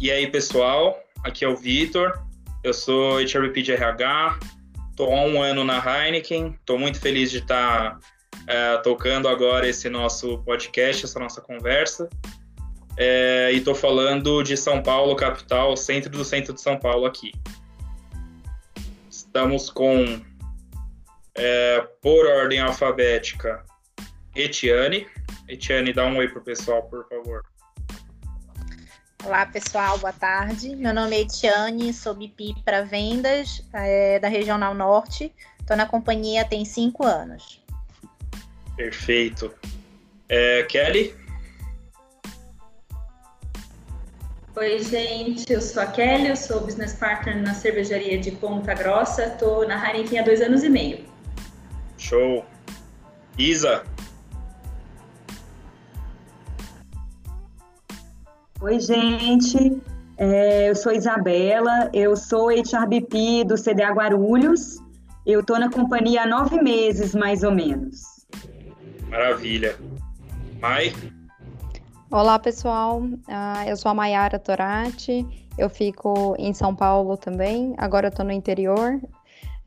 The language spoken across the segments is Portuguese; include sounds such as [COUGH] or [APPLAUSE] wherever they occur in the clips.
E aí, pessoal, aqui é o Vitor, eu sou HRBP de RH, estou há um ano na Heineken, estou muito feliz de estar tá, tocando agora esse nosso podcast, essa nossa conversa. É, e estou falando de São Paulo, capital, centro do centro de São Paulo aqui. Estamos com, é, por ordem alfabética, Etiane. Etiane, dá um oi pro pessoal, por favor. Olá, pessoal, boa tarde. Meu nome é Etiane, sou BP para vendas é, da Regional Norte. Estou na companhia tem cinco anos. Perfeito. É, Kelly? Oi, gente, eu sou a Kelly, eu sou business partner na cervejaria de Ponta Grossa, estou na Heineken há dois anos e meio. Show. Isa? Oi, gente. É, eu sou Isabela, eu sou HRBP do CDA Guarulhos. Eu estou na companhia há nove meses, mais ou menos. Maravilha. Mai? Olá, pessoal. Uh, eu sou a Maiara Torati. Eu fico em São Paulo também. Agora eu estou no interior,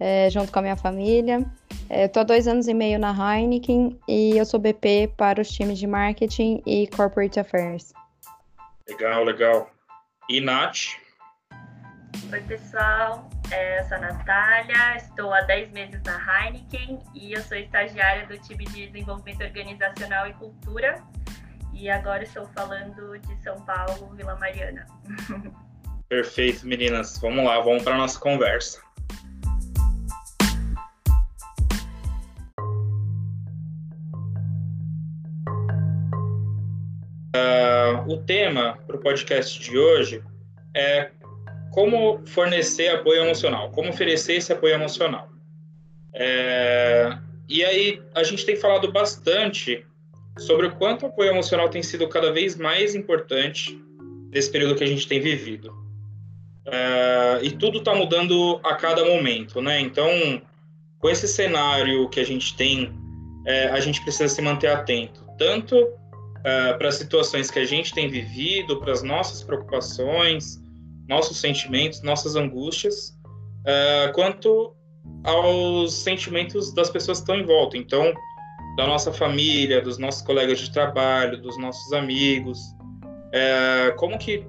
é, junto com a minha família. Estou é, há dois anos e meio na Heineken e eu sou BP para os times de marketing e corporate affairs. Legal, legal. E Nath? Oi, pessoal. É, eu sou a Natália, estou há 10 meses na Heineken e eu sou estagiária do time de desenvolvimento organizacional e cultura. E agora estou falando de São Paulo, Vila Mariana. [LAUGHS] Perfeito, meninas. Vamos lá, vamos para a nossa conversa. O tema para o podcast de hoje é como fornecer apoio emocional, como oferecer esse apoio emocional. É, e aí a gente tem falado bastante sobre o quanto o apoio emocional tem sido cada vez mais importante nesse período que a gente tem vivido. É, e tudo está mudando a cada momento, né? Então, com esse cenário que a gente tem, é, a gente precisa se manter atento, tanto uh, para as situações que a gente tem vivido, para as nossas preocupações, nossos sentimentos, nossas angústias, uh, quanto aos sentimentos das pessoas que estão em volta. Então, da nossa família, dos nossos colegas de trabalho, dos nossos amigos, uh, como que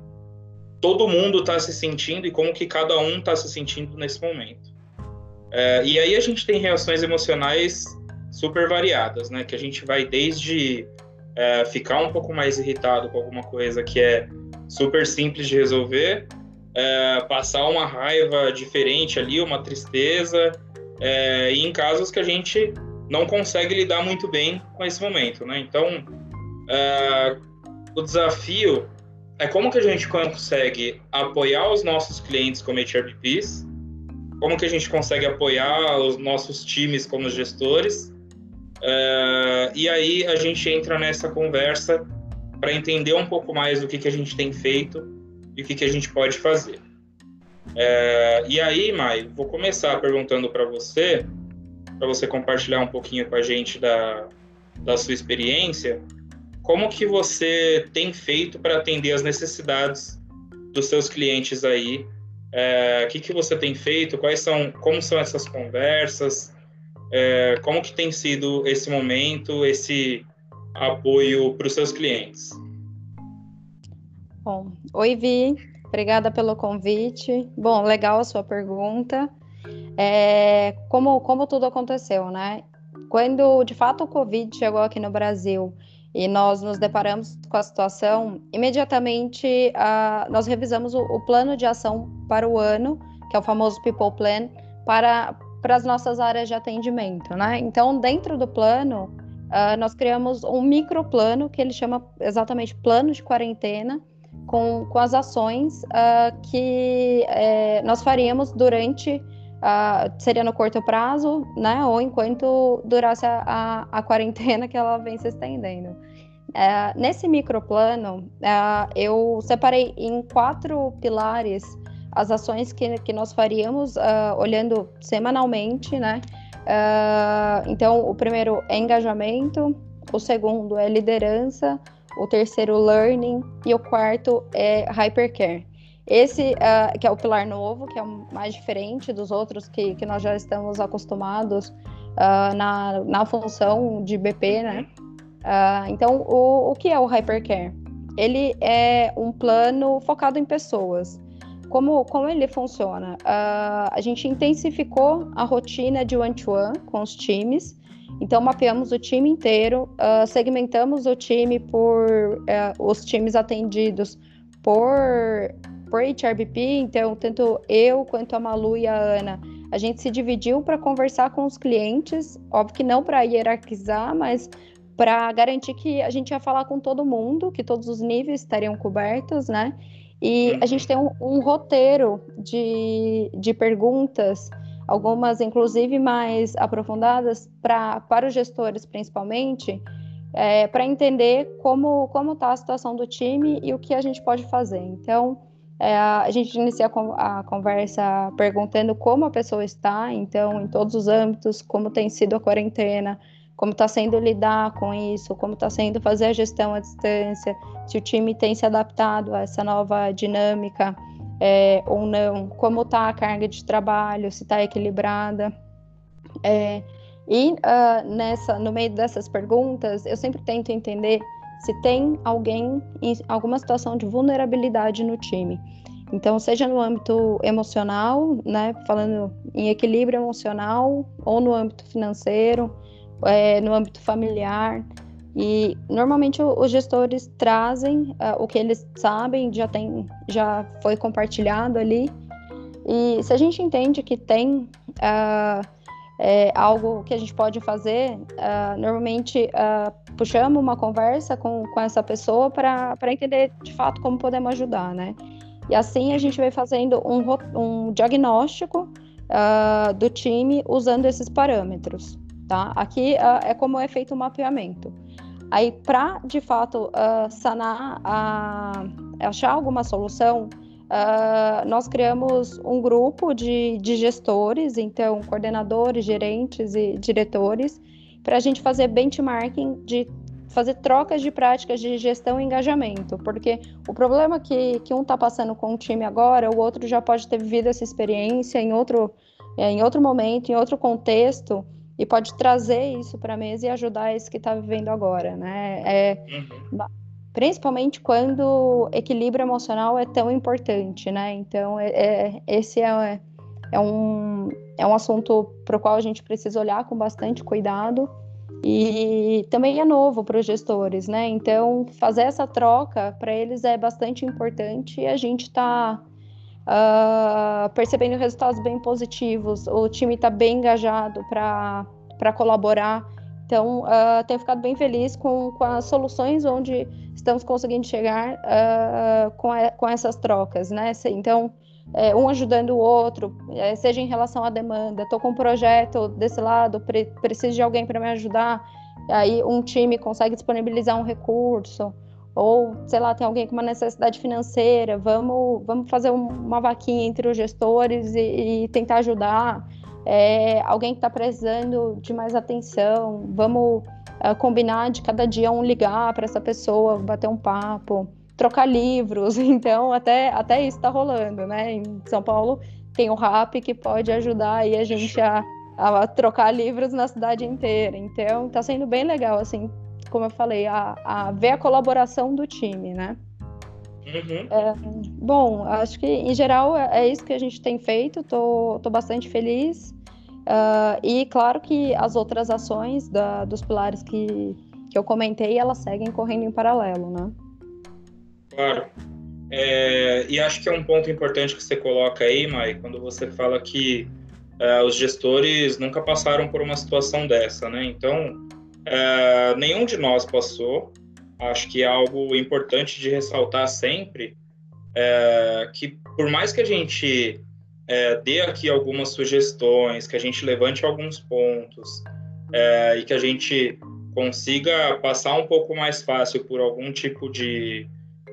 todo mundo está se sentindo e como que cada um está se sentindo nesse momento. e aí a gente tem reações emocionais super variadas, né? Que a gente vai desde é, ficar um pouco mais irritado com alguma coisa que é super simples de resolver, é, passar uma raiva diferente ali, uma tristeza, é, e em casos que a gente não consegue lidar muito bem com esse momento, né? Então, é, o desafio é como que a gente consegue apoiar os nossos clientes como HRBPs, como que a gente consegue apoiar os nossos times como gestores, Uh, e aí a gente entra nessa conversa para entender um pouco mais do que, que a gente tem feito e o que, que a gente pode fazer. Uh, e aí, Mai, vou começar perguntando para você, para você compartilhar um pouquinho com a gente da, da sua experiência, como que você tem feito para atender as necessidades dos seus clientes aí? É, o que, que você tem feito? Quais são, como são essas conversas? É, como que tem sido esse momento, esse apoio para os seus clientes? Bom, oi Vi, obrigada pelo convite. Bom, legal a sua pergunta. É, como, como tudo aconteceu, né? Quando de fato o Covid chegou aqui no Brasil e nós nos deparamos com a situação, imediatamente nós revisamos o, o, plano de ação para o ano, que é o famoso People Plan, para, para as nossas áreas de atendimento, né? Então, dentro do plano, uh, nós criamos um microplano que ele chama exatamente plano de quarentena, com, com as ações uh, que é, nós faríamos durante, uh, seria no curto prazo, né? Ou enquanto durasse a, a, a quarentena que ela vem se estendendo. Uh, nesse microplano, eu separei em quatro pilares as ações que, que nós faríamos uh, olhando semanalmente, né? Uh, então, o primeiro é engajamento, o segundo é liderança, o terceiro, learning, e o quarto é hypercare. Esse uh, que é o pilar novo, que é o mais diferente dos outros que, que nós já estamos acostumados uh, na, na função de BP, né? Uh, então, o, o que é o Hypercare? Ele é um plano focado em pessoas. Como, como ele funciona? Uh, a gente intensificou a rotina de one-to-one -one com os times. Então, mapeamos o time inteiro, uh, segmentamos o time por uh, os times atendidos por, por HRBP. Então, tanto eu quanto a Malu e a Ana, a gente se dividiu para conversar com os clientes. Óbvio que não para hierarquizar, mas para garantir que a gente ia falar com todo mundo, que todos os níveis estariam cobertos, né? E a gente tem um, um roteiro de, de perguntas, algumas inclusive mais aprofundadas, pra, para os gestores principalmente, é, para entender como está a situação do time e o que a gente pode fazer. Então, é, a gente inicia a conversa perguntando como a pessoa está, então, em todos os âmbitos, como tem sido a quarentena, como está sendo lidar com isso, como está sendo fazer a gestão à distância, se o time tem se adaptado a essa nova dinâmica é, ou não, como está a carga de trabalho, se está equilibrada. É, e uh, nessa, no meio dessas perguntas, eu sempre tento entender se tem alguém em alguma situação de vulnerabilidade no time. Então, seja no âmbito emocional, né, falando em equilíbrio emocional, ou no âmbito financeiro, é, no âmbito familiar. E normalmente os gestores trazem uh, o que eles sabem, já tem, já foi compartilhado ali. E se a gente entende que tem uh, é, algo que a gente pode fazer, uh, normalmente puxamos uma conversa com, com essa pessoa para entender de fato como podemos ajudar, né? E assim a gente vai fazendo um, um diagnóstico do time usando esses parâmetros tá? Aqui uh, é como é feito o mapeamento. Aí, para de fato uh, sanar, uh, achar alguma solução, uh, nós criamos um grupo de, de gestores, então coordenadores, gerentes e diretores, para a gente fazer benchmarking de fazer trocas de práticas de gestão e engajamento, porque o problema que, que um está passando com o time agora, o outro já pode ter vivido essa experiência em outro, é, em outro momento, em outro contexto, e pode trazer isso para a mesa e ajudar esse que está vivendo agora, né? É, uhum. Principalmente quando equilíbrio emocional é tão importante, né? Então, é, é esse é, é, um, é um assunto para o qual a gente precisa olhar com bastante cuidado e também é novo para os gestores, né? Então, fazer essa troca para eles é bastante importante e a gente está uh, percebendo resultados bem positivos. O time está bem engajado para colaborar. Então, uh, tenho ficado bem feliz com, com as soluções onde estamos conseguindo chegar uh, com, a, com essas trocas, né? Então, é, um ajudando o outro, é, seja em relação à demanda, estou com um projeto desse lado, pre preciso de alguém para me ajudar, aí um time consegue disponibilizar um recurso, ou sei lá, tem alguém com uma necessidade financeira, vamos, vamos fazer uma vaquinha entre os gestores e, e tentar ajudar. É, alguém que está precisando de mais atenção, vamos uh, combinar de cada dia um ligar para essa pessoa, bater um papo, trocar livros. [LAUGHS] Então, até, até isso está rolando, né? Em São Paulo tem o RAP que pode ajudar aí a gente a, a trocar livros na cidade inteira. Então, está sendo bem legal, assim, como eu falei, a, a ver a colaboração do time, né? Uhum. É, bom, acho que em geral é, é, isso que a gente tem feito, tô, tô bastante feliz. Uh, e claro que as outras ações da, dos pilares que, que eu comentei, elas seguem correndo em paralelo, né? Claro. É, e acho que é um ponto importante que você coloca aí, Mai, quando você fala que uh, os gestores nunca passaram por uma situação dessa, né? Então, Uh, nenhum de nós passou. Acho que é algo importante de ressaltar sempre é, que, por mais que a gente é, dê aqui algumas sugestões, que a gente levante alguns pontos é, e que a gente consiga passar um pouco mais fácil por algum tipo de,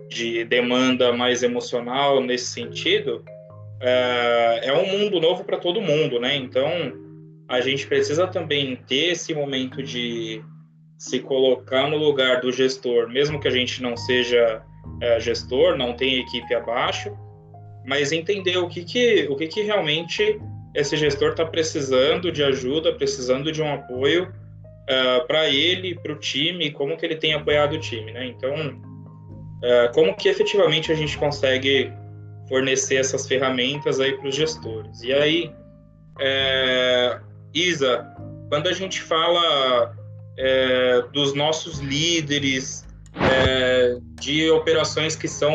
de demanda mais emocional nesse sentido, é, é um mundo novo para todo mundo, né? Então, a gente precisa também ter esse momento de se colocar no lugar do gestor, mesmo que a gente não seja é, gestor, não tenha equipe abaixo, mas entender o que, que, o que, que realmente esse gestor está precisando de ajuda, precisando de um apoio uh, ah, para ele, para o time, como que ele tem apoiado o time, né? Então, uh, como que efetivamente a gente consegue fornecer essas ferramentas aí para os gestores? E aí, é, Isa, quando a gente fala é, dos nossos líderes, é, de operações que são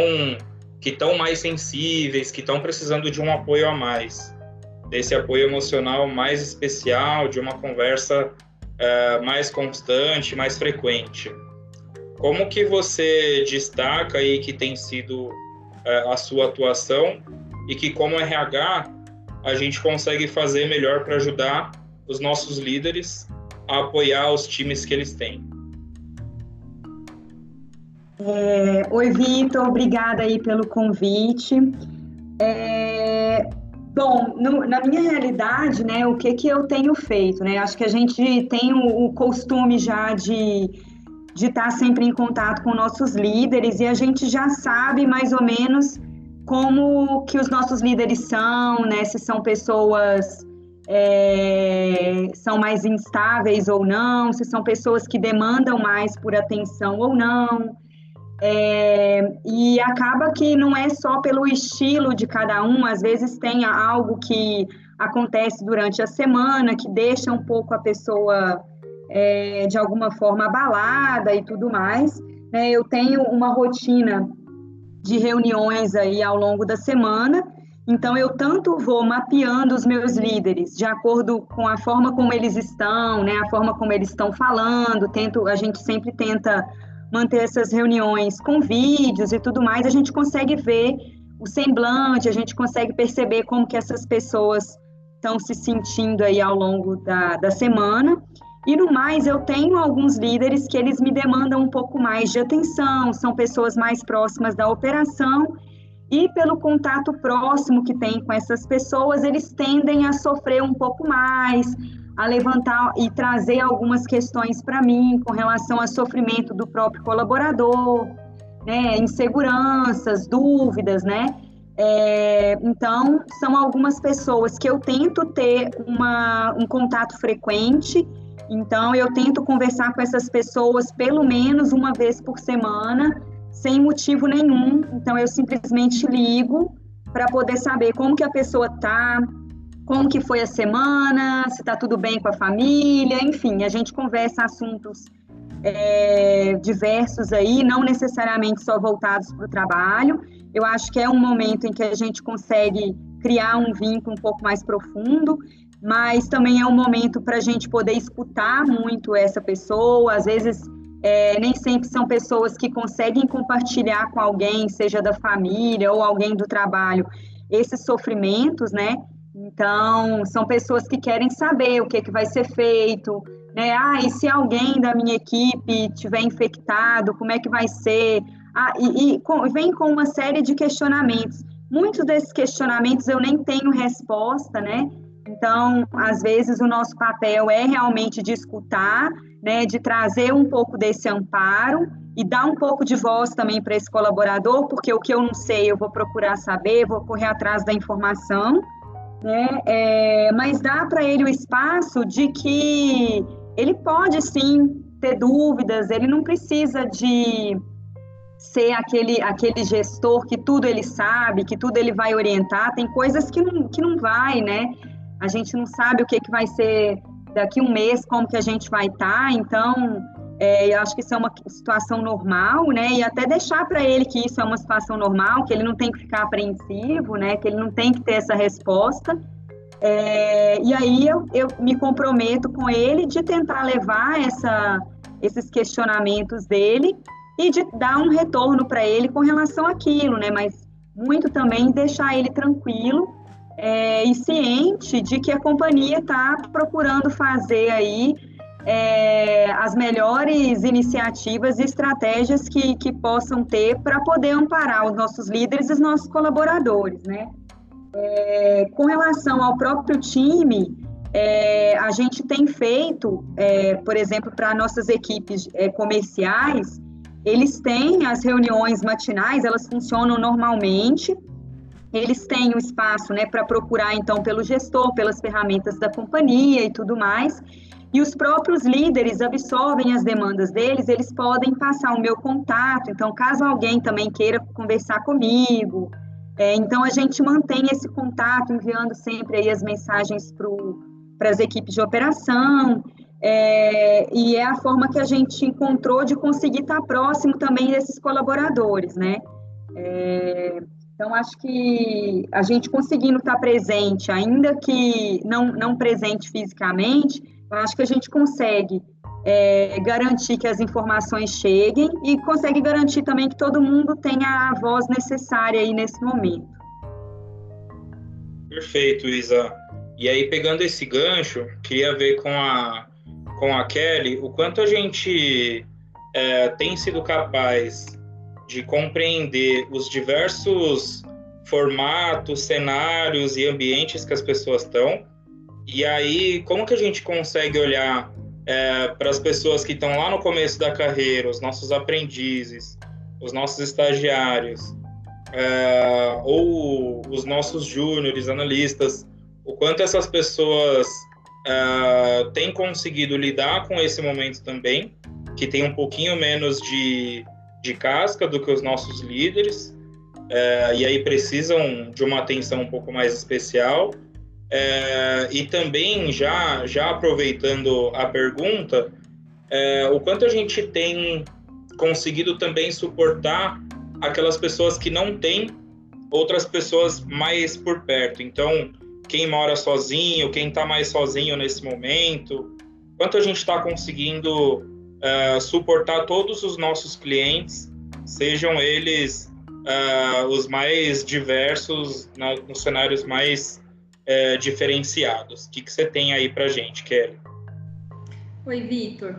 que estão mais sensíveis, que estão precisando de um apoio a mais, desse apoio emocional mais especial, de uma conversa é, mais constante, mais frequente. Como que você destaca aí que tem sido é, a sua atuação e que como RH a gente consegue fazer melhor para ajudar os nossos líderes a apoiar os times que eles têm? É, Oi, Vitor, obrigada aí pelo convite. É, bom, no, na minha realidade, né, o que, que eu tenho feito, né? Acho que a gente tem o, o costume já de de estar sempre em contato com nossos líderes e a gente já sabe mais ou menos como que os nossos líderes são, né? Se são pessoas é, são mais instáveis ou não, se são pessoas que demandam mais por atenção ou não. É, e acaba que não é só pelo estilo de cada um, às vezes tem algo que acontece durante a semana que deixa um pouco a pessoa é, de alguma forma abalada e tudo mais. Né? Eu tenho uma rotina de reuniões aí ao longo da semana então, eu tanto vou mapeando os meus líderes de acordo com a forma como eles estão, né, a forma como eles estão falando, tento, a gente sempre tenta manter essas reuniões com vídeos e tudo mais, a gente consegue ver o semblante, a gente consegue perceber como que essas pessoas estão se sentindo aí ao longo da, da semana. E no mais, eu tenho alguns líderes que eles me demandam um pouco mais de atenção, são pessoas mais próximas da operação e pelo contato próximo que tem com essas pessoas, eles tendem a sofrer um pouco mais, a levantar e trazer algumas questões para mim com relação ao sofrimento do próprio colaborador, né, inseguranças, dúvidas, né? É, então, são algumas pessoas que eu tento ter uma, um contato frequente. Então, eu tento conversar com essas pessoas pelo menos uma vez por semana sem motivo nenhum. Então eu simplesmente ligo para poder saber como que a pessoa tá, como que foi a semana, se está tudo bem com a família, enfim, a gente conversa assuntos é, diversos aí, não necessariamente só voltados para o trabalho. Eu acho que é um momento em que a gente consegue criar um vínculo um pouco mais profundo, mas também é um momento para a gente poder escutar muito essa pessoa, às vezes é, nem sempre são pessoas que conseguem compartilhar com alguém, seja da família ou alguém do trabalho, esses sofrimentos, né? Então, são pessoas que querem saber o que, que vai ser feito, né? Ah, e se alguém da minha equipe tiver infectado, como é que vai ser? Ah, e, e com, vem com uma série de questionamentos. Muitos desses questionamentos eu nem tenho resposta, né? Então, às vezes, o nosso papel é realmente de escutar né, de trazer um pouco desse amparo e dar um pouco de voz também para esse colaborador, porque o que eu não sei eu vou procurar saber, vou correr atrás da informação, né, é, mas dá para ele o espaço de que ele pode sim ter dúvidas, ele não precisa de ser aquele, aquele gestor que tudo ele sabe, que tudo ele vai orientar, tem coisas que não, que não vai, né? A gente não sabe o que, que vai ser daqui um mês como que a gente vai estar, tá, então é, eu acho que isso é uma situação normal, né? E até deixar para ele que isso é uma situação normal, que ele não tem que ficar apreensivo, né? Que ele não tem que ter essa resposta. É, e aí eu, eu me comprometo com ele de tentar levar essa, esses questionamentos dele e de dar um retorno para ele com relação àquilo, né? Mas muito também deixar ele tranquilo é, e ciente de que a companhia está procurando fazer aí é, as melhores iniciativas e estratégias que, que possam ter para poder amparar os nossos líderes e os nossos colaboradores, né? É, com relação ao próprio time, é, a gente tem feito, é, por exemplo, para nossas equipes é, comerciais, eles têm as reuniões matinais, elas funcionam normalmente, eles têm o espaço né, para procurar, então, pelo gestor, pelas ferramentas da companhia e tudo mais. E os próprios líderes absorvem as demandas deles, eles podem passar o meu contato. Então, caso alguém também queira conversar comigo, é, então a gente mantém esse contato, enviando sempre aí as mensagens para as equipes de operação. É, e é a forma que a gente encontrou de conseguir estar próximo também desses colaboradores, né? É, então, acho que a gente conseguindo estar presente, ainda que não, não presente fisicamente, acho que a gente consegue é, garantir que as informações cheguem e consegue garantir também que todo mundo tenha a voz necessária aí nesse momento. Perfeito, Isa. E aí, pegando esse gancho, queria ver com a, com a Kelly o quanto a gente é, tem sido capaz de compreender os diversos formatos, cenários e ambientes que as pessoas estão. E aí, como que a gente consegue olhar é, para as pessoas que estão lá no começo da carreira, os nossos aprendizes, os nossos estagiários, é, ou os nossos júniores, analistas, o quanto essas pessoas é, têm conseguido lidar com esse momento também, que tem um pouquinho menos de de casca do que os nossos líderes, é, e aí precisam de uma atenção um pouco mais especial. É, e também, já, já aproveitando a pergunta, é, o quanto a gente tem conseguido também suportar aquelas pessoas que não têm outras pessoas mais por perto. Então, quem mora sozinho, quem está mais sozinho nesse momento, quanto a gente está conseguindo uh, suportar todos os nossos clientes, sejam eles uh, os mais diversos, na, nos cenários mais uh, diferenciados. O que, que você tem aí para gente, Kelly? Oi, Vitor.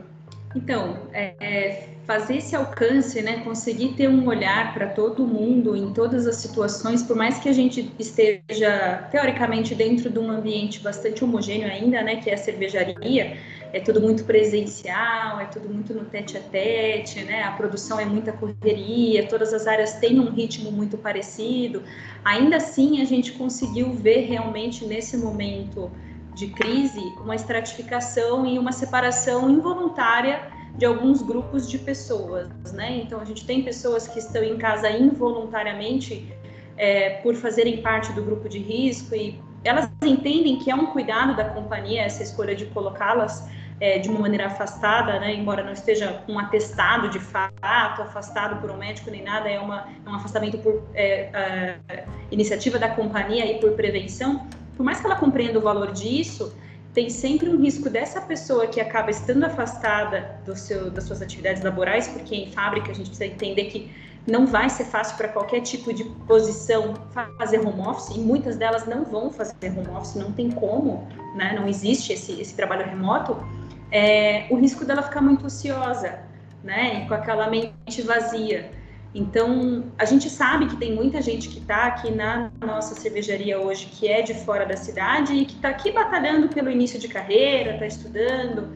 Então, é, é, fazer esse alcance, né, conseguir ter um olhar para todo mundo em todas as situações, por mais que a gente esteja teoricamente dentro de um ambiente bastante homogêneo ainda, né, que é a cervejaria, é tudo muito presencial, é tudo muito no tete a tete, né? A produção é muita correria, todas as áreas têm um ritmo muito parecido. Ainda assim, a gente conseguiu ver realmente nesse momento de crise uma estratificação e uma separação involuntária de alguns grupos de pessoas, né? Então a gente tem pessoas que estão em casa involuntariamente é, por fazerem parte do grupo de risco e elas entendem que é um cuidado da companhia essa escolha de colocá-las é, de uma maneira afastada, né, embora não esteja um atestado de fato, afastado por um médico nem nada, é, uma, é um afastamento por é, iniciativa da companhia e por prevenção, por mais que ela compreenda o valor disso, tem sempre um risco dessa pessoa que acaba estando afastada do seu, das suas atividades laborais, porque em fábrica a gente precisa entender que não vai ser fácil para qualquer tipo de posição fazer home office, e muitas delas não vão fazer home office, não tem como, né? não existe esse, esse trabalho remoto é, o risco dela ficar muito ociosa, né? E com aquela mente vazia. Então, a gente sabe que tem muita gente que está aqui na nossa cervejaria hoje, que é de fora da cidade e que está aqui batalhando pelo início de carreira, está estudando.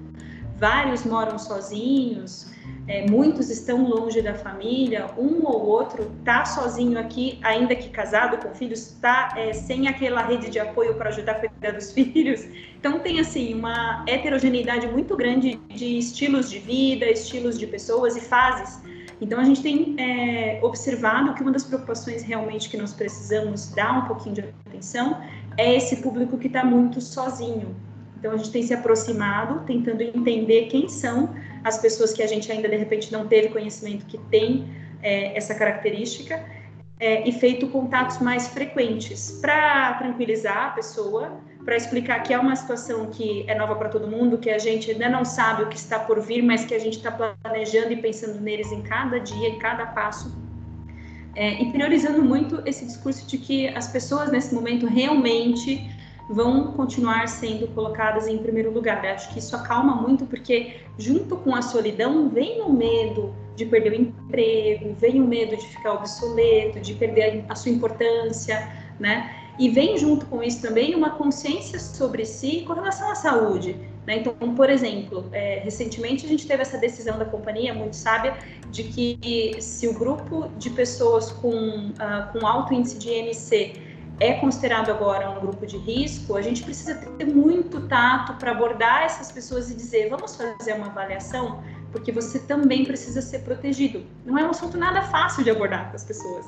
Vários moram sozinhos, é, muitos estão longe da família, um ou outro está sozinho aqui, ainda que casado com filhos, está é, sem aquela rede de apoio para ajudar a cuidar dos [LAUGHS] filhos. Então tem assim uma heterogeneidade muito grande de estilos de vida, estilos de pessoas e fases. Então a gente tem é, observado que uma das preocupações realmente que nós precisamos dar um pouquinho de atenção é esse público que está muito sozinho. Então a gente tem se aproximado, tentando entender quem são as pessoas que a gente ainda de repente não teve conhecimento que tem é, essa característica é, e feito contatos mais frequentes para tranquilizar a pessoa, para explicar que é uma situação que é nova para todo mundo, que a gente ainda não sabe o que está por vir, mas que a gente está planejando e pensando neles em cada dia, em cada passo. É, e priorizando muito esse discurso de que as pessoas nesse momento realmente vão continuar sendo colocadas em primeiro lugar. Eu acho que isso acalma muito, porque junto com a solidão vem o medo de perder o emprego, vem o medo de ficar obsoleto, de perder a sua importância, né? E vem junto com isso também uma consciência sobre si com relação à saúde. Né? Então, por exemplo, é, recentemente a gente teve essa decisão da companhia, muito sábia, de que se o grupo de pessoas com, uh, com alto índice de IMC é considerado agora um grupo de risco, a gente precisa ter muito tato para abordar essas pessoas e dizer: vamos fazer uma avaliação, porque você também precisa ser protegido. Não é um assunto nada fácil de abordar com as pessoas.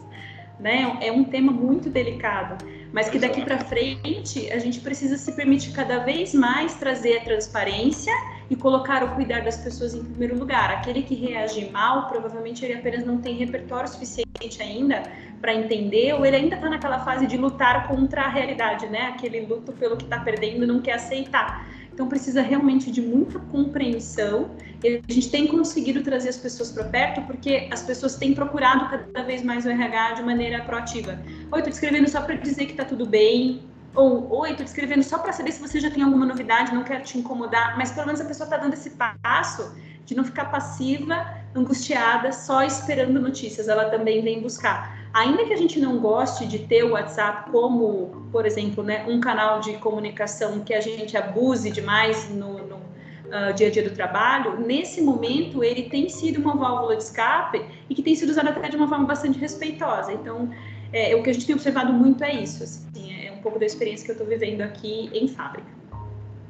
Né? É um tema muito delicado, mas que daqui para frente a gente precisa se permitir cada vez mais trazer a transparência e colocar o cuidar das pessoas em primeiro lugar. Aquele que reage mal, provavelmente ele apenas não tem repertório suficiente ainda para entender, ou ele ainda está naquela fase de lutar contra a realidade, né? Aquele luto pelo que está perdendo, não quer aceitar. Então precisa realmente de muita compreensão. E a gente tem conseguido trazer as pessoas para perto porque as pessoas têm procurado cada vez mais o RH de maneira proativa. Oi, estou te escrevendo só para dizer que está tudo bem. Ou, oi, estou te escrevendo só para saber se você já tem alguma novidade, não quero te incomodar. Mas pelo menos a pessoa está dando esse passo de não ficar passiva, angustiada, só esperando notícias. Ela também vem buscar. Ainda que a gente não goste de ter o WhatsApp como, por exemplo, né, um canal de comunicação que a gente abuse demais no, no uh, dia a dia do trabalho, nesse momento ele tem sido uma válvula de escape e que tem sido usado até de uma forma bastante respeitosa. Então, é, o que a gente tem observado muito é isso. Assim, é um pouco da experiência que eu estou vivendo aqui em fábrica.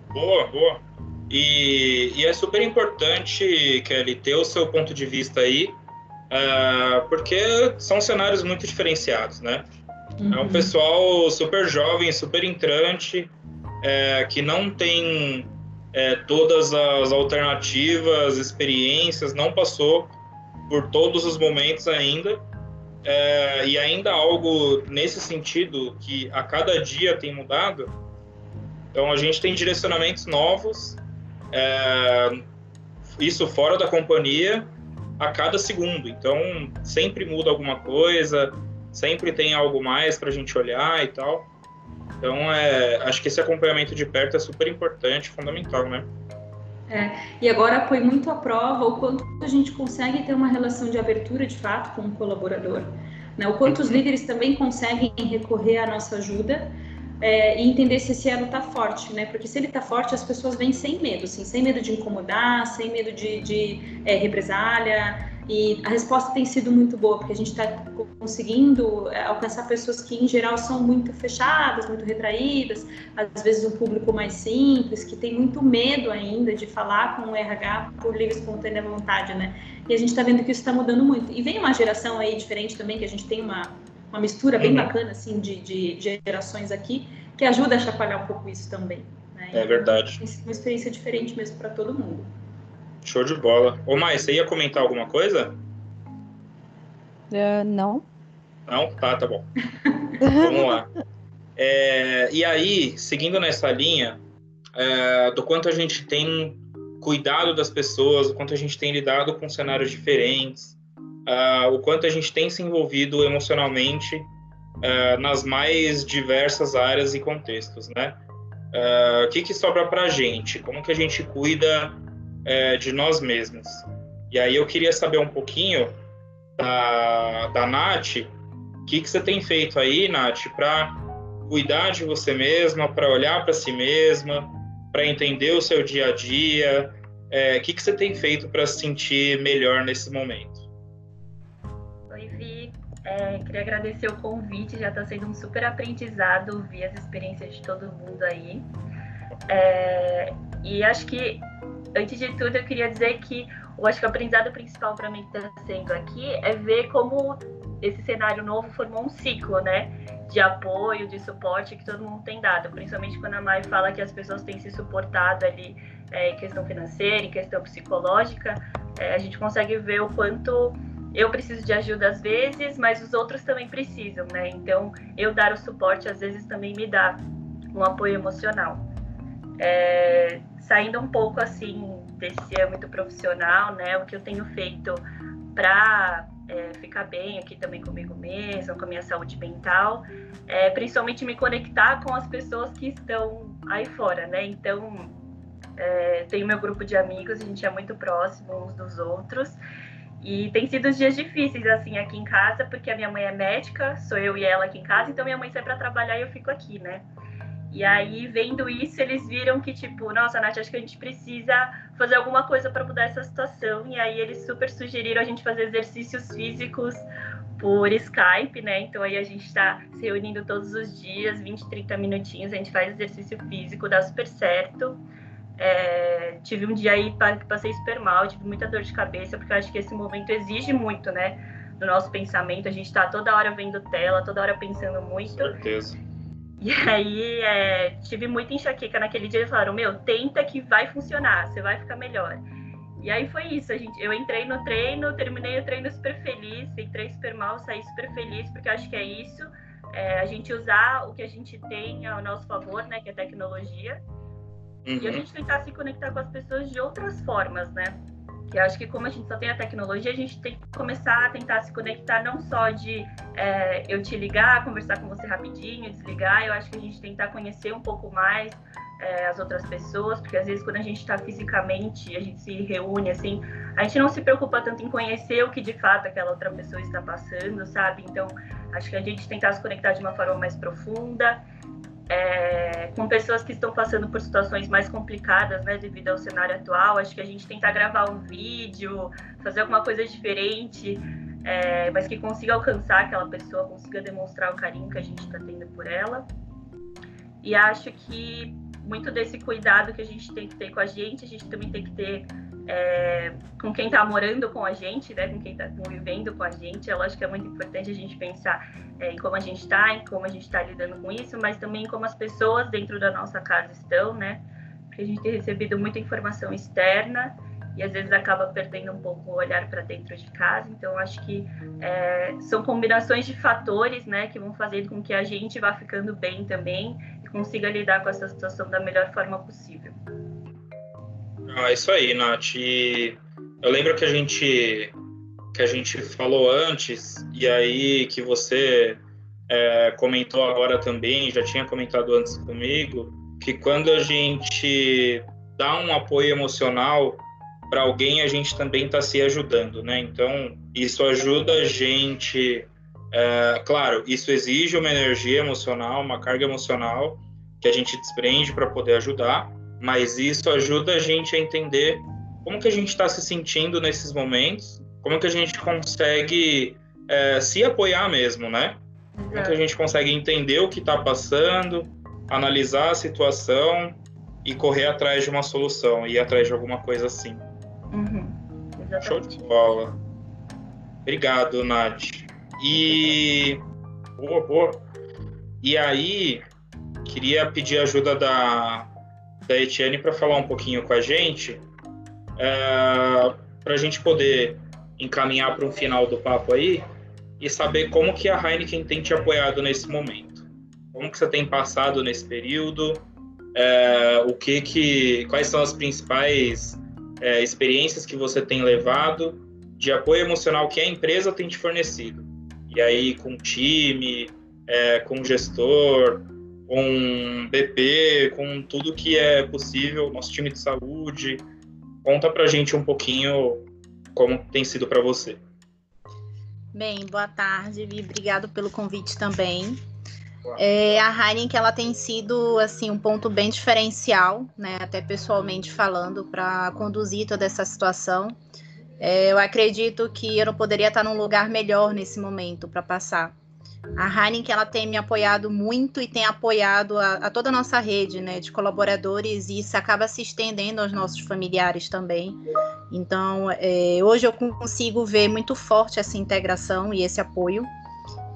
Boa, boa. E, e, é super importante, Kelly, ter o seu ponto de vista aí, uh, porque são cenários muito diferenciados, né? Uhum. É um uhum. pessoal super jovem, super entrante, é, que não tem é, todas as alternativas, experiências, não passou por todos os momentos ainda. É, e ainda algo nesse sentido que a cada dia tem mudado. Então a gente tem direcionamentos novos, é, isso fora da companhia, a cada segundo. Então sempre muda alguma coisa, sempre tem algo mais para a gente olhar e tal. Então é, acho que esse acompanhamento de perto é super importante, fundamental, né? É, e agora foi muito à prova o quanto a gente consegue ter uma relação de abertura de fato com o colaborador. Né? O quanto os uhum. líderes também conseguem recorrer à nossa ajuda é, e entender se esse elo está forte, né? Porque se ele está forte, as pessoas vêm sem medo, assim, sem medo de incomodar, sem medo de, de é, represália, e a resposta tem sido muito boa, porque a gente está conseguindo é, alcançar pessoas que, em geral, são muito fechadas, muito retraídas, às vezes um público mais simples, que tem muito medo ainda de falar com o RH por livre espontânea vontade, né? E a gente está vendo que isso está mudando muito. E vem uma geração aí diferente também, que a gente tem uma, uma mistura bem uhum. bacana, assim, de, de gerações aqui, que ajuda a chacoalhar um pouco isso também. Né? É verdade. Uma experiência diferente mesmo para todo mundo. Show de bola. Ô, Mai, você ia comentar alguma coisa? Uh, não. Não? Tá, tá bom. Vamos lá. É, e aí, seguindo nessa linha, é, do quanto a gente tem cuidado das pessoas, o quanto a gente tem lidado com cenários diferentes, uh, o quanto a gente tem se envolvido emocionalmente uh, nas mais diversas áreas e contextos, né? Uh, o que, que sobra para a gente? Como que a gente cuida é, de nós mesmos. E aí eu queria saber um pouquinho da, da Nath, o que, que você tem feito aí, Nath, para cuidar de você mesma, para olhar para si mesma, para entender o seu dia a dia. É, o que, que você tem feito para se sentir melhor nesse momento? Oi, Vi. É, queria agradecer o convite, já está sendo um super aprendizado ouvir as experiências de todo mundo aí. É, e acho que antes de tudo, eu queria dizer que eu acho que o aprendizado principal para mim está sendo aqui é ver como esse cenário novo formou um ciclo, né? De apoio, de suporte que todo mundo tem dado, principalmente quando a Mai fala que as pessoas têm se suportado ali é, em questão financeira, em questão psicológica, é, a gente consegue ver o quanto eu preciso de ajuda às vezes, mas os outros também precisam, né? Então, eu dar o suporte às vezes também me dá um apoio emocional. É, saindo um pouco assim desse âmbito profissional, né? O que eu tenho feito para é, ficar bem aqui também comigo mesma, com a minha saúde mental, é, principalmente me conectar com as pessoas que estão aí fora, né? Então, é, tenho meu grupo de amigos, a gente é muito próximo uns dos outros. E tem sido dias difíceis, assim, aqui em casa, porque a minha mãe é médica, sou eu e ela aqui em casa, então minha mãe sai para trabalhar e eu fico aqui, né? E aí, vendo isso, eles viram que, tipo, nossa, Nath, acho que a gente precisa fazer alguma coisa para mudar essa situação. E aí, eles super sugeriram a gente fazer exercícios físicos por Skype, né? Então aí a gente está se reunindo todos os dias, 20, 30 minutinhos, a gente faz exercício físico, dá super certo. É, tive um dia aí que passei super mal, tive muita dor de cabeça, porque eu acho que esse momento exige muito, né? Do nosso pensamento. A gente está toda hora vendo tela, toda hora pensando muito. Certeza. E aí é, tive muita enxaqueca naquele dia. Eles falaram: Meu, tenta que vai funcionar, você vai ficar melhor. E aí foi isso, a gente, eu entrei no treino, terminei o treino super feliz, entrei super mal, saí super feliz, porque acho que é isso, é, a gente usar o que a gente tem ao nosso favor, né, que é tecnologia, uhum. e a uhum. gente tentar se conectar com as pessoas de outras formas, né? Que acho que como a gente só tem a tecnologia, a gente tem que começar a tentar se conectar não só de é, eu te ligar, conversar com você rapidinho, desligar, eu acho que a gente tentar conhecer um pouco mais, é, as outras pessoas, porque às vezes quando a gente está fisicamente, a gente se reúne assim, a gente não se preocupa tanto em conhecer o que de fato aquela outra pessoa está passando, sabe? Então, acho que a gente tentar se conectar de uma forma mais profunda, é, com pessoas que estão passando por situações mais complicadas, né, devido ao cenário atual, acho que a gente tentar gravar um vídeo, fazer alguma coisa diferente, é, mas que consiga alcançar aquela pessoa, consiga demonstrar o carinho que a gente está tendo por ela. E acho que muito desse cuidado que a gente tem que ter com a gente, a gente também tem que ter é, com quem está morando com a gente, né, com quem está convivendo com a gente. Eu acho que é muito importante a gente pensar é, em como a gente está, em como a gente está lidando com isso, mas também como as pessoas dentro da nossa casa estão, né? Porque a gente tem recebido muita informação externa e às vezes acaba perdendo um pouco o olhar para dentro de casa. Então, acho que é, são combinações de fatores, né, que vão fazer com que a gente vá ficando bem também consiga lidar com essa situação da melhor forma possível. Ah, isso aí, Nath. E eu lembro que a gente que a gente falou antes e aí que você é, comentou agora também, já tinha comentado antes comigo, que quando a gente dá um apoio emocional para alguém, a gente também está se ajudando, né? Então, isso ajuda a gente é, claro, isso exige uma energia emocional, uma carga emocional que a gente desprende para poder ajudar, mas isso ajuda a gente a entender como que a gente está se sentindo nesses momentos, como que a gente consegue é, se apoiar mesmo, né? Como que a gente consegue entender o que está passando, analisar a situação e correr atrás de uma solução, ir atrás de alguma coisa assim. Uhum. Show de bola. Obrigado, Nath. E. Boa, boa. E aí, queria pedir ajuda da, da Etienne para falar um pouquinho com a gente, é, para a gente poder encaminhar para um final do papo aí e saber como que a Heineken tem te apoiado nesse momento. Como que você tem passado nesse período? É, o que que, quais são as principais é, experiências que você tem levado de apoio emocional que a empresa tem te fornecido? E aí, com time, é, com gestor, com BP, com tudo que é possível, nosso time de saúde. Conta pra gente um pouquinho como tem sido para você. Bem, boa tarde, Vi. Obrigado pelo convite também. É, a Heineken ela tem sido assim um ponto bem diferencial, né? Até pessoalmente falando, para conduzir toda essa situação. É, eu acredito que eu não poderia estar num lugar melhor nesse momento para passar. A Heineken ela tem me apoiado muito e tem apoiado a, a, toda a nossa rede né, de colaboradores e isso acaba se estendendo aos nossos familiares também. Então, é, hoje eu consigo ver muito forte essa integração e esse apoio.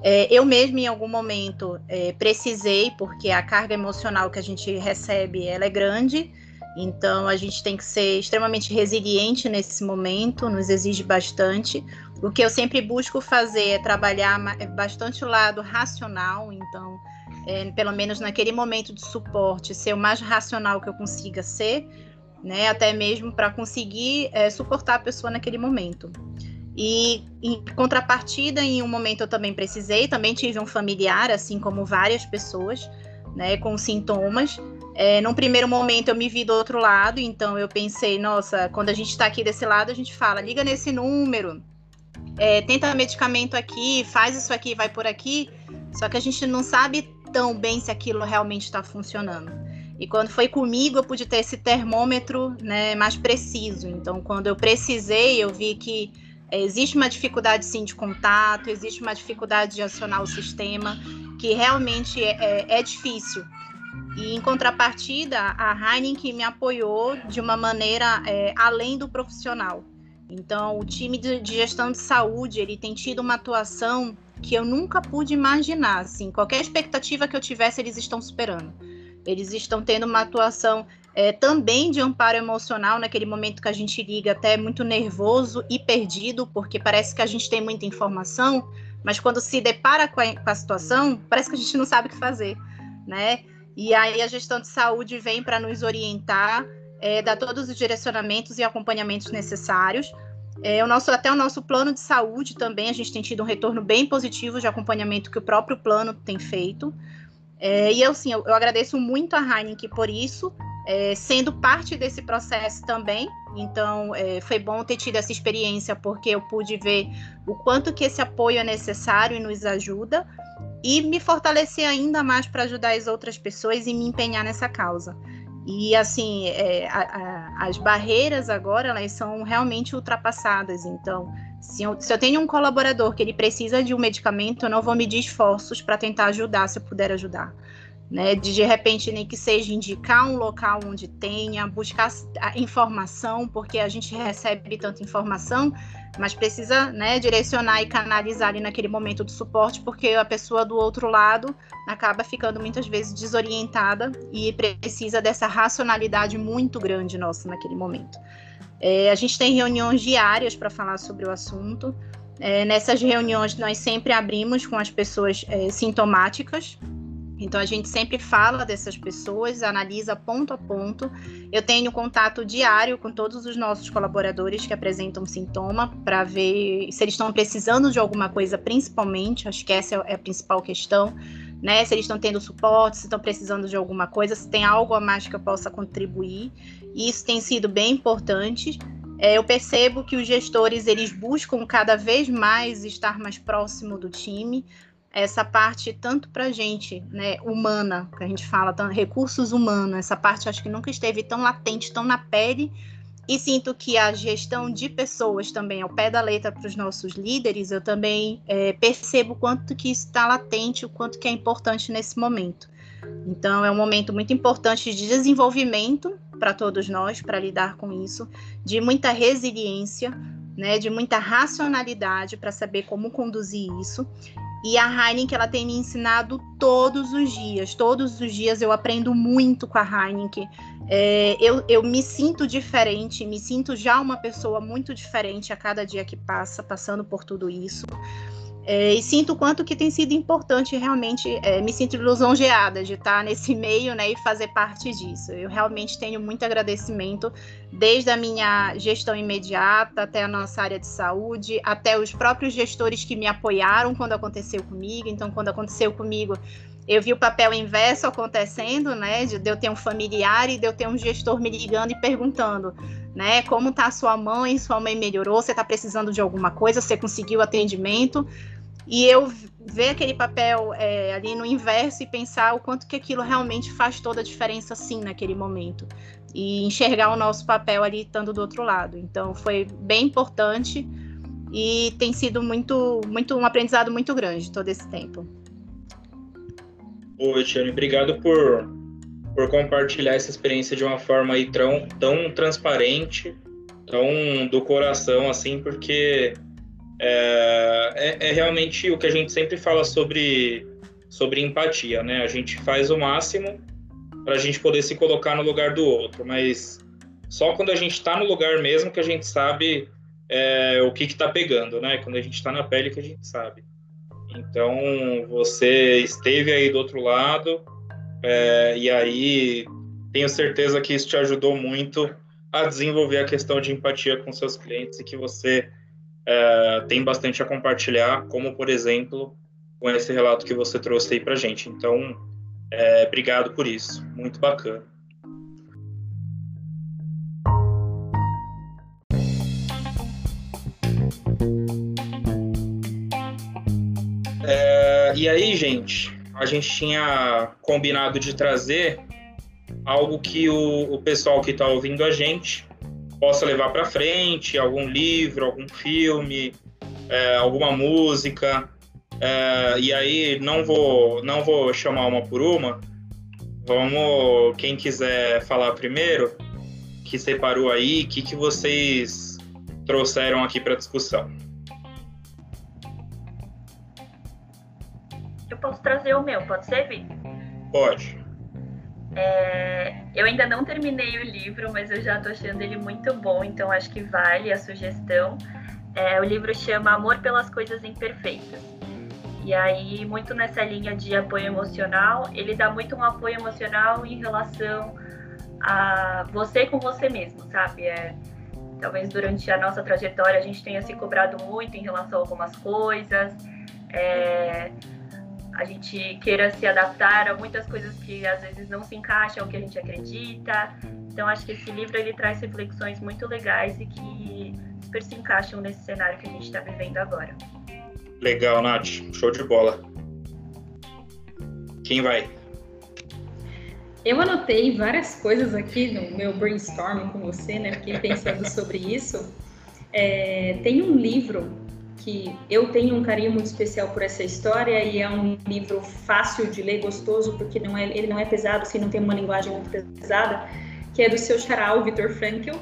É, eu mesma, em algum momento, é, precisei, porque a carga emocional que a gente recebe ela é grande, então a gente tem que ser extremamente resiliente nesse momento, nos exige bastante. O que eu sempre busco fazer é trabalhar é bastante o lado racional, então, é, pelo menos naquele momento de suporte, ser o mais racional que eu consiga ser, né, até mesmo para conseguir é, suportar a pessoa naquele momento. E em contrapartida, em um momento eu também precisei, também tive um familiar, assim como várias pessoas, né, com sintomas. É, num primeiro momento eu me vi do outro lado, então eu pensei, nossa, quando a gente está aqui desse lado, a gente fala, liga nesse número, é, tenta medicamento aqui, faz isso aqui, vai por aqui. Só que a gente não sabe tão bem se aquilo realmente está funcionando. E quando foi comigo, eu pude ter esse termômetro né, mais preciso. Então, quando eu precisei, eu vi que É, existe uma dificuldade sim de contato, existe uma dificuldade de acionar o sistema, que realmente é, é, é difícil. E em contrapartida, a Heineken me apoiou de uma maneira é, além do profissional. Então, o time de, gestão de saúde ele tem tido uma atuação que eu nunca pude imaginar. Assim, qualquer expectativa que eu tivesse, eles estão superando. Eles estão tendo uma atuação é, também de amparo emocional naquele momento que a gente liga até muito nervoso e perdido, porque parece que a gente tem muita informação, mas quando se depara com a, com a situação, parece que a gente não sabe o que fazer, né? E aí a gestão de saúde vem para nos orientar, é, dar todos os direcionamentos e acompanhamentos necessários. É, o nosso, até o nosso plano de saúde também, a gente tem tido um retorno bem positivo de acompanhamento que o próprio plano tem feito. É, e eu, sim, eu, eu, agradeço muito a Heineken por isso, é, sendo parte desse processo também. Então, é, foi bom ter tido essa experiência, porque eu pude ver o quanto que esse apoio é necessário e nos ajuda, e me fortalecer ainda mais para ajudar as outras pessoas e me empenhar nessa causa. E assim, é, a, a, as barreiras agora elas são realmente ultrapassadas. Então, se eu, se eu, tenho um colaborador que ele precisa de um medicamento, eu não vou medir esforços para tentar ajudar, se eu puder ajudar. Né? De, de repente, nem que seja indicar um local onde tenha, buscar informação, porque a gente recebe tanta informação, mas precisa né, direcionar e canalizar ali naquele momento do suporte, porque a pessoa do outro lado acaba ficando muitas vezes desorientada e precisa dessa racionalidade muito grande nossa naquele momento. É, a gente tem reuniões diárias para falar sobre o assunto. É, nessas reuniões, nós sempre abrimos com as pessoas é, sintomáticas, então a gente sempre fala dessas pessoas, analisa ponto a ponto. Eu tenho contato diário com todos os nossos colaboradores que apresentam sintoma para ver se eles estão precisando de alguma coisa, principalmente. Acho que essa é a principal questão, né? Se eles estão tendo suporte, se estão precisando de alguma coisa, se tem algo a mais que eu possa contribuir. E isso tem sido bem importante. É, eu percebo que os gestores eles buscam cada vez mais estar mais próximo do time, essa parte tanto para gente, né, humana, que a gente fala, recursos humanos, essa parte acho que nunca esteve tão latente, tão na pele, e sinto que a gestão de pessoas também, ao pé da letra para os nossos líderes, eu também é, percebo o quanto que está latente, o quanto que é importante nesse momento. Então, é um momento muito importante de desenvolvimento para todos nós, para lidar com isso, de muita resiliência, né, de muita racionalidade para saber como conduzir isso e a Heineken, ela tem me ensinado todos os dias. Todos os dias eu aprendo muito com a Heineken. É, eu, eu me sinto diferente, me sinto já uma pessoa muito diferente a cada dia que passa, passando por tudo isso. É, e sinto o quanto que tem sido importante realmente, é, me sinto lisonjeada de estar nesse meio né, e fazer parte disso. Eu realmente tenho muito agradecimento, desde a minha gestão imediata até a nossa área de saúde, até os próprios gestores que me apoiaram quando aconteceu comigo. Então, quando aconteceu comigo, eu vi o papel inverso acontecendo, né? De eu ter um familiar e de eu ter um gestor me ligando e perguntando, né? Como tá sua mãe? Sua mãe melhorou? Você está precisando de alguma coisa? Você conseguiu atendimento? E eu ver aquele papel é, ali no inverso e pensar o quanto que aquilo realmente faz toda a diferença, sim, naquele momento. E enxergar o nosso papel ali estando do outro lado. Então, foi bem importante e tem sido muito, muito um aprendizado muito grande todo esse tempo. Oi, Tiane, obrigado por, por compartilhar essa experiência de uma forma aí tão, tão transparente, tão do coração, assim, porque é, é, é, realmente o que a gente sempre fala sobre, sobre empatia, né? A gente faz o máximo para a gente poder se colocar no lugar do outro, mas só quando a gente está no lugar mesmo que a gente sabe é, o que está pegando, né? Quando a gente está na pele que a gente sabe. Então, você esteve aí do outro lado, é, e aí tenho certeza que isso te ajudou muito a desenvolver a questão de empatia com seus clientes e que você é, tem bastante a compartilhar, como, por exemplo, com esse relato que você trouxe aí para gente. Então, é, obrigado por isso. Muito bacana. É, e aí, gente, a gente tinha combinado de trazer algo que o, o pessoal que está ouvindo a gente possa levar para frente, algum livro, algum filme, é, alguma música. É, e aí não vou não vou chamar uma por uma. Vamos, quem quiser falar primeiro, que separou aí, o que, que vocês trouxeram aqui para discussão? Eu posso trazer o meu, pode ser, Vi? Pode. É, eu ainda não terminei o livro, mas eu já estou achando ele muito bom, então acho que vale a sugestão. É, o livro chama Amor pelas Coisas Imperfeitas. E aí, muito nessa linha de apoio emocional, ele dá muito um apoio emocional em relação a você com você mesmo, sabe? É, talvez durante a nossa trajetória a gente tenha se cobrado muito em relação a algumas coisas. É, a gente queira se adaptar a muitas coisas que às vezes não se encaixam que a gente acredita. Então acho que esse livro ele traz reflexões muito legais e que super se encaixam nesse cenário que a gente está vivendo agora. Legal, Nath. Show de bola. Quem vai? Eu anotei várias coisas aqui no meu brainstorming com você, né? Fiquei pensando sobre isso. É, tem um livro que eu tenho um carinho muito especial por essa história e é um livro fácil de ler, gostoso, porque não é, ele não é pesado, assim, não tem uma linguagem muito pesada, que é do seu charal, Viktor Frankl,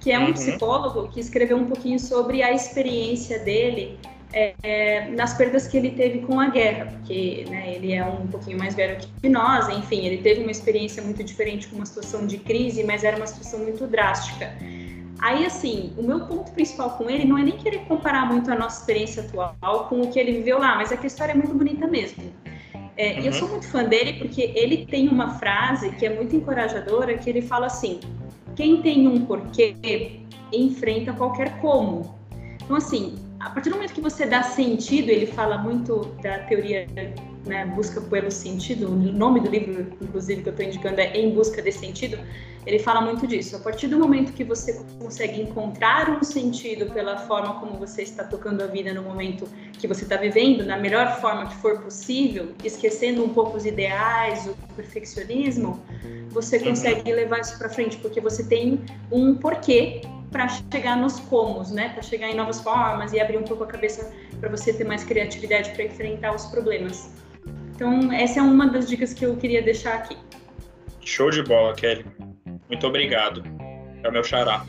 que é um uhum. psicólogo que escreveu um pouquinho sobre a experiência dele é, é, nas perdas que ele teve com a guerra, porque né, ele é um pouquinho mais velho que nós, enfim, ele teve uma experiência muito diferente com uma situação de crise, mas era uma situação muito drástica. Aí, assim, o meu ponto principal com ele não é nem querer comparar muito a nossa experiência atual com o que ele viveu lá, mas é que a história é muito bonita mesmo. É, uhum. Eu sou muito fã dele porque ele tem uma frase que é muito encorajadora, que ele fala assim, quem tem um porquê enfrenta qualquer como. Então, assim, a partir do momento que você dá sentido, ele fala muito da teoria né, busca pelo sentido, o nome do livro, inclusive, que eu estou indicando é Em Busca de Sentido, ele fala muito disso. A partir do momento que você consegue encontrar um sentido pela forma como você está tocando a vida no momento que você está vivendo, na melhor forma que for possível, esquecendo um pouco os ideais, o perfeccionismo, você consegue levar isso para frente, porque você tem um porquê para chegar nos comos, né? Para chegar em novas formas e abrir um pouco a cabeça para você ter mais criatividade para enfrentar os problemas. Então, essa é uma das dicas que eu queria deixar aqui. Show de bola, Kelly. Muito obrigado. É o meu xará.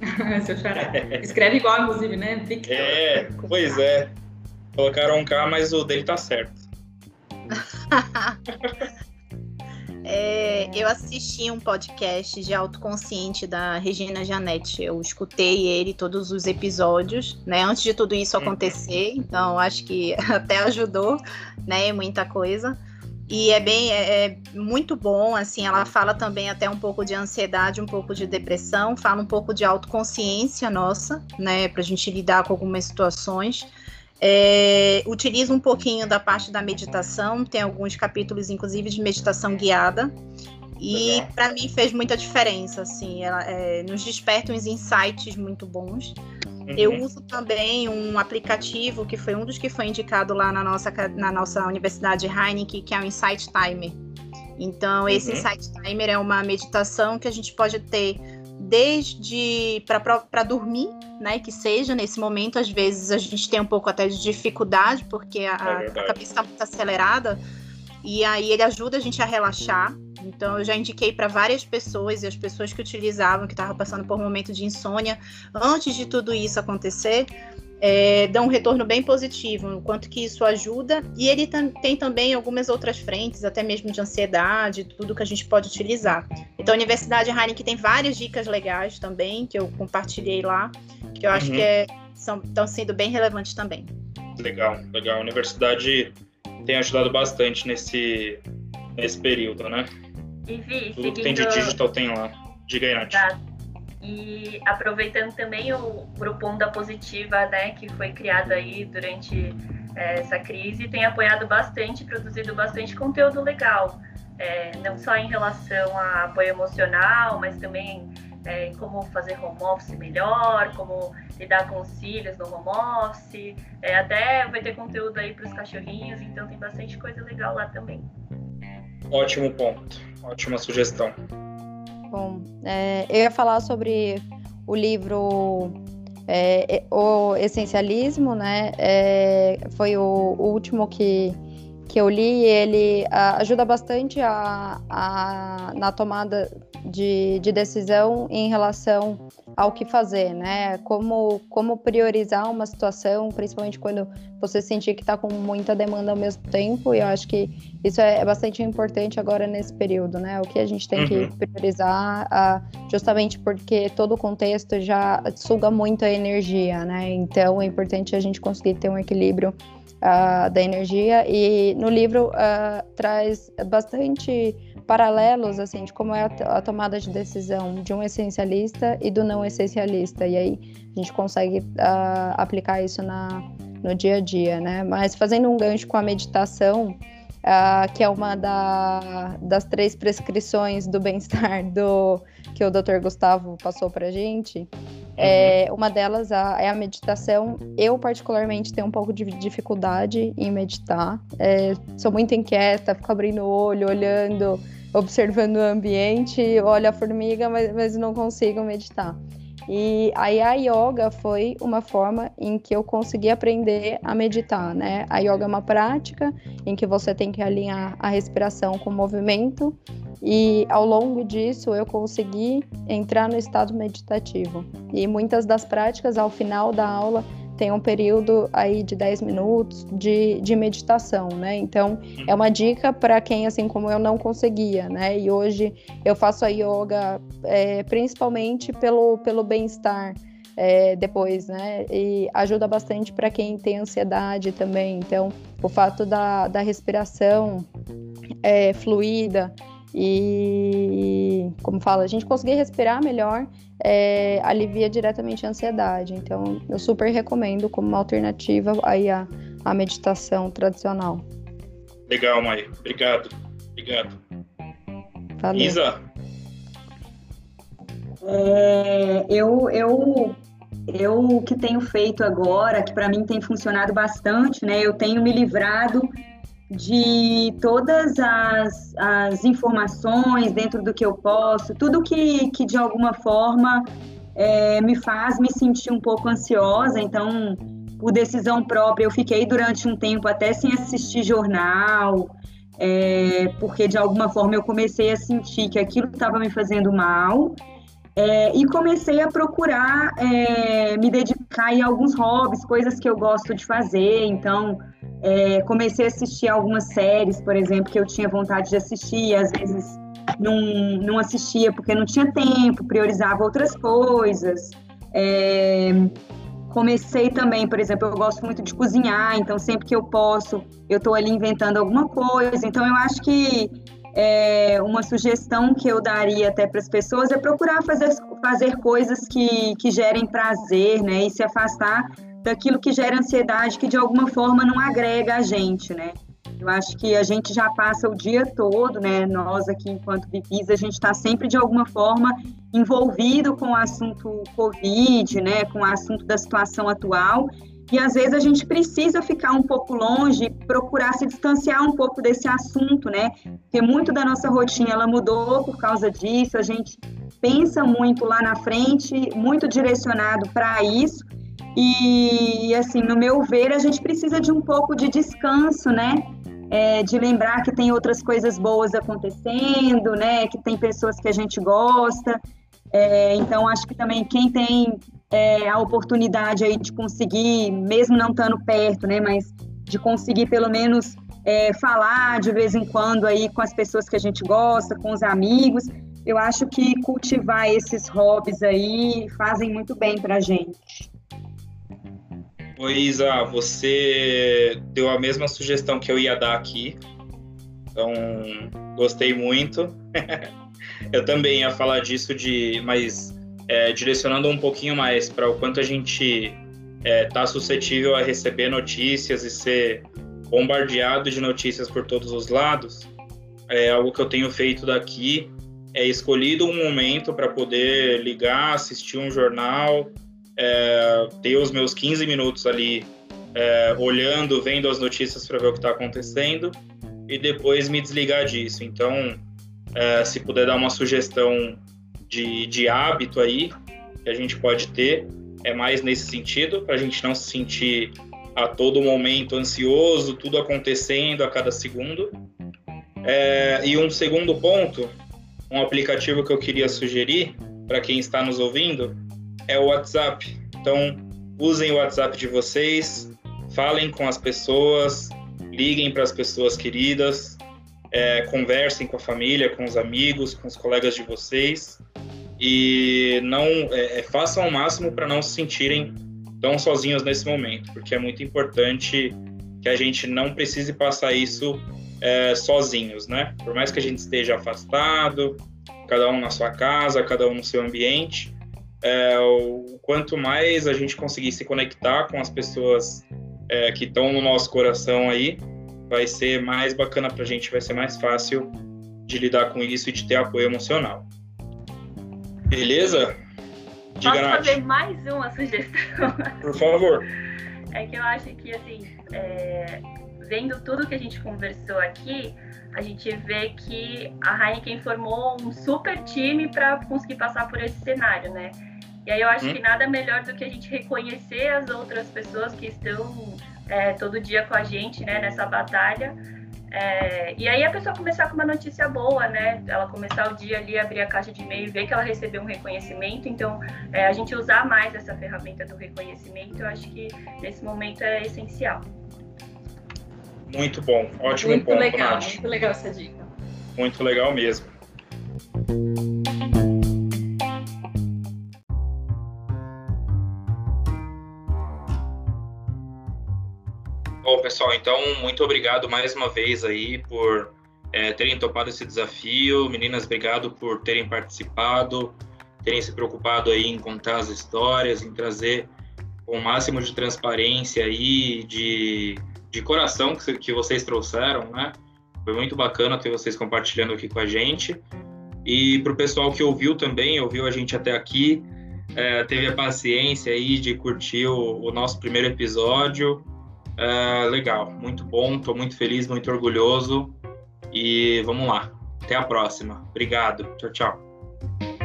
[LAUGHS] Seu xará. [LAUGHS] Escreve igual, inclusive, né? Victor. É, pois é. Colocaram um K, mas o dele tá certo. [LAUGHS] É, eu assisti um podcast de autoconsciente da Regina Janete. Eu escutei ele todos os episódios, né? Antes de tudo isso acontecer, então acho que [LAUGHS] até ajudou, né? Muita coisa. E é bem, é, é, muito bom, assim, ela fala também até um pouco de ansiedade, um pouco de depressão, fala um pouco de autoconsciência nossa, né, para a gente lidar com algumas situações. É, utiliza um pouquinho da parte da meditação, tem alguns capítulos, inclusive, de meditação guiada. E para mim fez muita diferença, assim, ela é, nos desperta uns insights muito bons. Uhum. Eu uso também um aplicativo que foi um dos que foi indicado lá na nossa, na nossa Universidade Heineken, que é o Insight Timer. Então, esse uhum. Insight Timer é uma meditação que a gente pode ter desde para dormir, né? Que seja nesse momento, às vezes a gente tem um pouco até de dificuldade, porque a, é a cabeça está muito acelerada, e aí ele ajuda a gente a relaxar. Então eu já indiquei para várias pessoas e as pessoas que utilizavam, que estavam passando por um momento de insônia, antes de tudo isso acontecer, é, dão um retorno bem positivo, o quanto que isso ajuda. E ele tem também algumas outras frentes, até mesmo de ansiedade, tudo que a gente pode utilizar. Então a Universidade Heineken tem várias dicas legais também, que eu compartilhei lá, que eu acho uhum. que é, são, estão sendo bem relevantes também. Legal, legal. A universidade tem ajudado bastante nesse, nesse período, né? E Vi, Tudo seguindo... que tem de digital tem lá. Diga aí, Nath. Tá. E aproveitando também o grupo Onda Positiva, né, que foi criado aí durante é, essa crise, tem apoiado bastante, produzido bastante conteúdo legal. É, não só em relação a apoio emocional, mas também é, como fazer home office melhor, como lidar com os filhos no home office, é, até vai ter conteúdo aí para os cachorrinhos, então tem bastante coisa legal lá também. Ótimo ponto, ótima sugestão. Bom, é, eu ia falar sobre o livro é, é, O Essencialismo, né? É, foi o, último que, que eu li. Ele a, ajuda bastante a, a, na tomada de, de decisão em relação ao que fazer, né? Como, como priorizar uma situação, principalmente quando você sentir que está com muita demanda ao mesmo tempo. E eu acho que isso é, bastante importante agora nesse período, né? O que a gente tem uhum. que priorizar, justamente porque todo o contexto já suga muito a energia, né? Então é importante a gente conseguir ter um equilíbrio uh, da energia. E no livro uh, traz bastante paralelos assim de como é a, a, tomada de decisão de um essencialista e do não essencialista e aí a gente consegue uh, aplicar isso na, no dia a dia né mas fazendo um gancho com a meditação uh, que é uma da, das três prescrições do bem-estar [LAUGHS] do que o Dr. Gustavo passou para gente é, uhum. uma delas a, é a meditação. Eu, particularmente, tenho um pouco de dificuldade em meditar. É, sou muito inquieta, fico abrindo o olho, olhando observando o ambiente, olho a formiga, mas, mas não consigo meditar. E aí a yoga foi uma forma em que eu consegui aprender a meditar, né? A yoga é uma prática em que você tem que alinhar a respiração com o movimento e ao longo disso eu consegui entrar no estado meditativo. E muitas das práticas ao final da aula tem um período aí de 10 minutos de, de meditação, né? Então, é uma dica para quem, assim como eu, não conseguia, né? E hoje eu faço a yoga é, principalmente pelo, pelo bem-estar. É, depois, né? E ajuda bastante para quem tem ansiedade também. Então, o fato da, da respiração é, fluida e, como fala, a gente conseguir respirar melhor é, alivia diretamente a ansiedade. Então, eu super recomendo como uma alternativa aí a, a meditação tradicional. Legal, Mai. Obrigado. Obrigado. Valeu. Isa? É, eu, eu, eu que tenho feito agora, que para mim tem funcionado bastante, né? Eu tenho me livrado de todas as, as informações dentro do que eu posso, tudo que, que de alguma forma é, me faz me sentir um pouco ansiosa. Então, por decisão própria, eu fiquei durante um tempo até sem assistir jornal, é, porque de alguma forma eu comecei a sentir que aquilo estava me fazendo mal. É, e comecei a procurar é, me dedicar em alguns hobbies, coisas que eu gosto de fazer. Então, é, comecei a assistir algumas séries, por exemplo, que eu tinha vontade de assistir, às vezes não, não assistia porque não tinha tempo, priorizava outras coisas. É, comecei também, por exemplo, eu gosto muito de cozinhar, então sempre que eu posso, eu estou ali inventando alguma coisa. Então eu acho que é, uma sugestão que eu daria até para as pessoas é procurar fazer, fazer coisas que, que gerem prazer, né? E se afastar daquilo que gera ansiedade, que de alguma forma não agrega a gente, né? Eu acho que a gente já passa o dia todo, né? Nós aqui, enquanto VIPs, a gente está sempre de alguma forma envolvido com o assunto Covid, né? Com o assunto da situação atual. E às vezes a gente precisa ficar um pouco longe, procurar se distanciar um pouco desse assunto, né? Porque muito da nossa rotina ela mudou por causa disso. A gente pensa muito lá na frente, muito direcionado para isso e, assim, no meu ver, a gente precisa de um pouco de descanso, né? É, de lembrar que tem outras coisas boas acontecendo, né? Que tem pessoas que a gente gosta. É, então, acho que também quem tem é, a oportunidade aí de conseguir, mesmo não estando perto, né? Mas de conseguir pelo menos é, falar de vez em quando aí com as pessoas que a gente gosta, com os amigos. Eu acho que cultivar esses hobbies aí fazem muito bem para a gente. Oi, Isa, você deu a mesma sugestão que eu ia dar aqui. Então, gostei muito. [LAUGHS] eu também ia falar disso de, mas é, direcionando um pouquinho mais para o quanto a gente está é, tá suscetível a receber notícias e ser bombardeado de notícias por todos os lados. É algo que eu tenho feito daqui é escolhido um momento para poder ligar, assistir um jornal, é, ter os meus 15 minutos ali é, olhando, vendo as notícias para ver o que está acontecendo e depois me desligar disso. Então, é, se puder dar uma sugestão de, de hábito aí, que a gente pode ter é mais nesse sentido, para a gente não se sentir a todo momento ansioso, tudo acontecendo a cada segundo. É, e um segundo ponto, um aplicativo que eu queria sugerir para quem está nos ouvindo é o WhatsApp. Então, usem o WhatsApp de vocês, falem com as pessoas, liguem para as pessoas queridas, é, conversem com a família, com os amigos, com os colegas de vocês e não é, é façam o máximo para não se sentirem tão sozinhos nesse momento, porque é muito importante que a gente não precise passar isso é, sozinhos, né? Por mais que a gente esteja afastado, cada um na sua casa, cada um no seu ambiente, é, o quanto mais a gente conseguir se conectar com as pessoas é, que estão no nosso coração aí, vai ser mais bacana para a gente, vai ser mais fácil de lidar com isso e de ter apoio emocional. Beleza? Diga, Posso Nath. fazer mais uma sugestão? Por favor. É que eu acho que, assim, é, vendo tudo que a gente conversou aqui, a gente vê que a Heineken formou um super time para conseguir passar por esse cenário, né? E aí eu acho hum. que nada melhor do que a gente reconhecer as outras pessoas que estão é, todo dia com a gente, né, nessa batalha. É, e aí a pessoa começar com uma notícia boa, né? Ela começar o dia ali, abrir a caixa de e-mail e ver que ela recebeu um reconhecimento. Então, é, a gente usar mais essa ferramenta do reconhecimento, eu acho que nesse momento é essencial. Muito bom, ótimo muito ponto, legal, Nath. Muito legal essa dica. Muito legal mesmo. Pessoal, então, muito obrigado mais uma vez aí por é, terem topado esse desafio. Meninas, obrigado por terem participado, terem se preocupado aí em contar as histórias, em trazer o máximo de transparência aí, de de coração que, que vocês trouxeram, né? Foi muito bacana ter vocês compartilhando aqui com a gente. E para o pessoal que ouviu também, ouviu a gente até aqui, é, teve a paciência aí de curtir o, o nosso primeiro episódio. É, legal, muito bom, estou muito feliz, muito orgulhoso. E vamos lá, até a próxima. Obrigado, tchau, tchau.